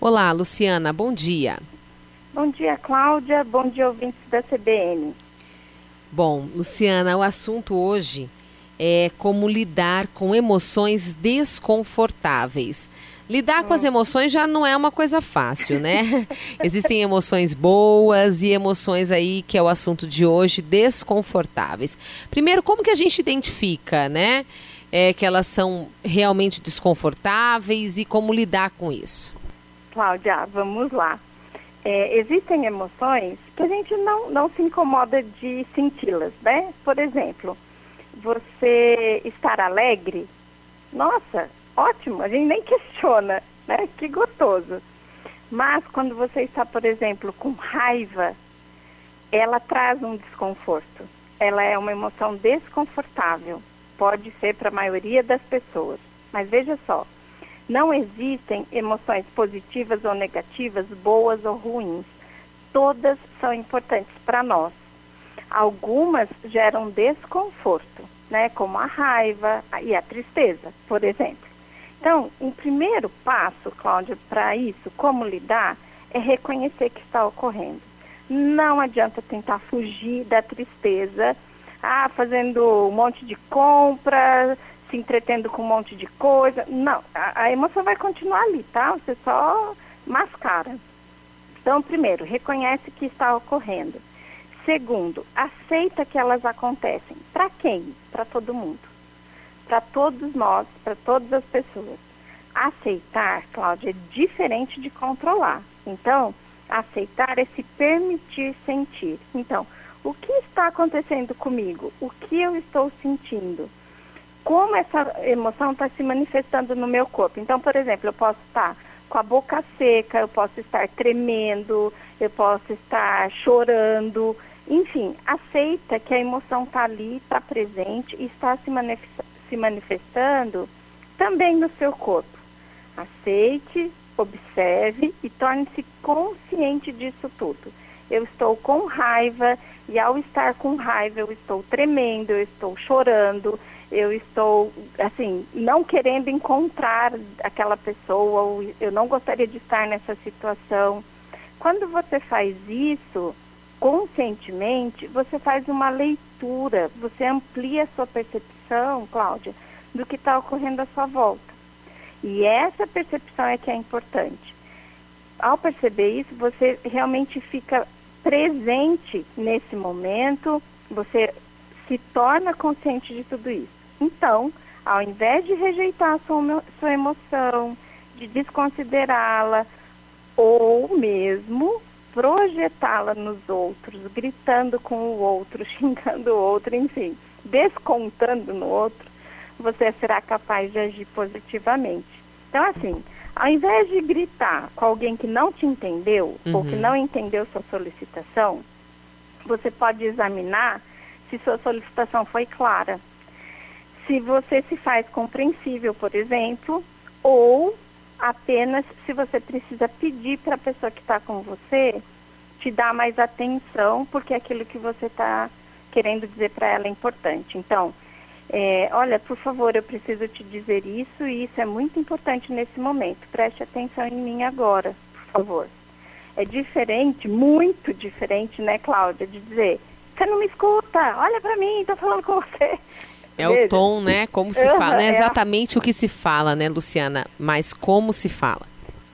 Olá, Luciana, bom dia. Bom dia, Cláudia. Bom dia, ouvintes da CBN. Bom, Luciana, o assunto hoje é como lidar com emoções desconfortáveis. Lidar com as emoções já não é uma coisa fácil, né? Existem emoções boas e emoções aí, que é o assunto de hoje, desconfortáveis. Primeiro, como que a gente identifica, né? É, que elas são realmente desconfortáveis e como lidar com isso? Cláudia, vamos lá. É, existem emoções que a gente não, não se incomoda de senti-las, né? Por exemplo, você estar alegre, nossa, ótimo, a gente nem questiona, né? Que gostoso. Mas quando você está, por exemplo, com raiva, ela traz um desconforto. Ela é uma emoção desconfortável. Pode ser para a maioria das pessoas. Mas veja só, não existem emoções positivas ou negativas, boas ou ruins. Todas são importantes para nós. Algumas geram desconforto, né, como a raiva e a tristeza, por exemplo. Então, o primeiro passo, Cláudia, para isso, como lidar, é reconhecer que está ocorrendo. Não adianta tentar fugir da tristeza, ah, fazendo um monte de compras, se entretendo com um monte de coisa. Não, a, a emoção vai continuar ali, tá? Você só mascara. Então, primeiro, reconhece que está ocorrendo. Segundo, aceita que elas acontecem. Para quem? Para todo mundo. Para todos nós, para todas as pessoas. Aceitar, Cláudia, é diferente de controlar. Então, aceitar é se permitir sentir. Então, o que está acontecendo comigo? O que eu estou sentindo? Como essa emoção está se manifestando no meu corpo. Então, por exemplo, eu posso estar com a boca seca, eu posso estar tremendo, eu posso estar chorando. Enfim, aceita que a emoção está ali, está presente e está se, se manifestando também no seu corpo. Aceite, observe e torne-se consciente disso tudo. Eu estou com raiva e ao estar com raiva eu estou tremendo, eu estou chorando, eu estou, assim, não querendo encontrar aquela pessoa, ou eu não gostaria de estar nessa situação. Quando você faz isso conscientemente, você faz uma leitura, você amplia a sua percepção, Cláudia, do que está ocorrendo à sua volta. E essa percepção é que é importante. Ao perceber isso, você realmente fica presente nesse momento, você se torna consciente de tudo isso. Então, ao invés de rejeitar a sua, sua emoção, de desconsiderá-la, ou mesmo projetá-la nos outros, gritando com o outro, xingando o outro, enfim, descontando no outro, você será capaz de agir positivamente. Então, assim, ao invés de gritar com alguém que não te entendeu uhum. ou que uhum. não entendeu sua solicitação, você pode examinar se sua solicitação foi clara se você se faz compreensível, por exemplo, ou apenas se você precisa pedir para a pessoa que está com você te dar mais atenção, porque aquilo que você está querendo dizer para ela é importante. Então, é, olha, por favor, eu preciso te dizer isso e isso é muito importante nesse momento. Preste atenção em mim agora, por favor. É diferente, muito diferente, né, Cláudia, de dizer, você não me escuta, olha para mim, estou falando com você. É o tom, né? Como se fala. Não é exatamente o que se fala, né, Luciana? Mas como se fala.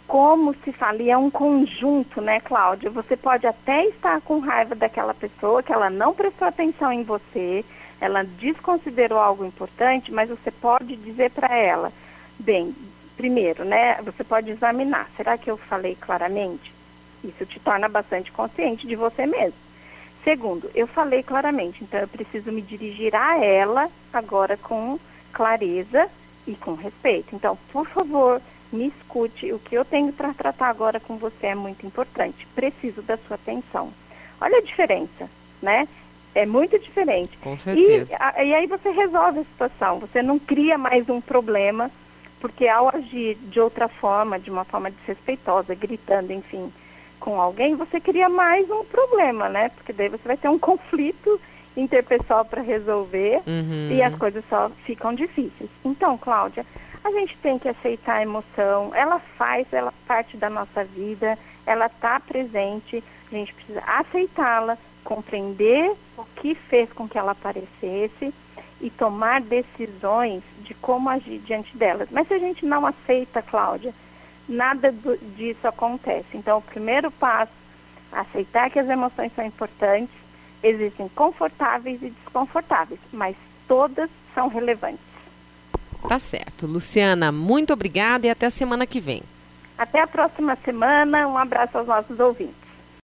Como se fala. E é um conjunto, né, Cláudia? Você pode até estar com raiva daquela pessoa, que ela não prestou atenção em você, ela desconsiderou algo importante, mas você pode dizer para ela, bem, primeiro, né, você pode examinar, será que eu falei claramente? Isso te torna bastante consciente de você mesmo. Segundo, eu falei claramente, então eu preciso me dirigir a ela agora com clareza e com respeito. Então, por favor, me escute. O que eu tenho para tratar agora com você é muito importante. Preciso da sua atenção. Olha a diferença, né? É muito diferente. Com certeza. E, a, e aí você resolve a situação. Você não cria mais um problema, porque ao agir de outra forma, de uma forma desrespeitosa, gritando, enfim, com alguém, você cria mais um problema, né? Porque daí você vai ter um conflito interpessoal para resolver uhum. e as coisas só ficam difíceis. Então, Cláudia, a gente tem que aceitar a emoção. Ela faz ela parte da nossa vida, ela está presente. A gente precisa aceitá-la, compreender o que fez com que ela aparecesse e tomar decisões de como agir diante delas. Mas se a gente não aceita, Cláudia, nada disso acontece. Então, o primeiro passo, aceitar que as emoções são importantes, existem confortáveis e desconfortáveis, mas todas são relevantes. Tá certo. Luciana, muito obrigada e até a semana que vem. Até a próxima semana. Um abraço aos nossos ouvintes.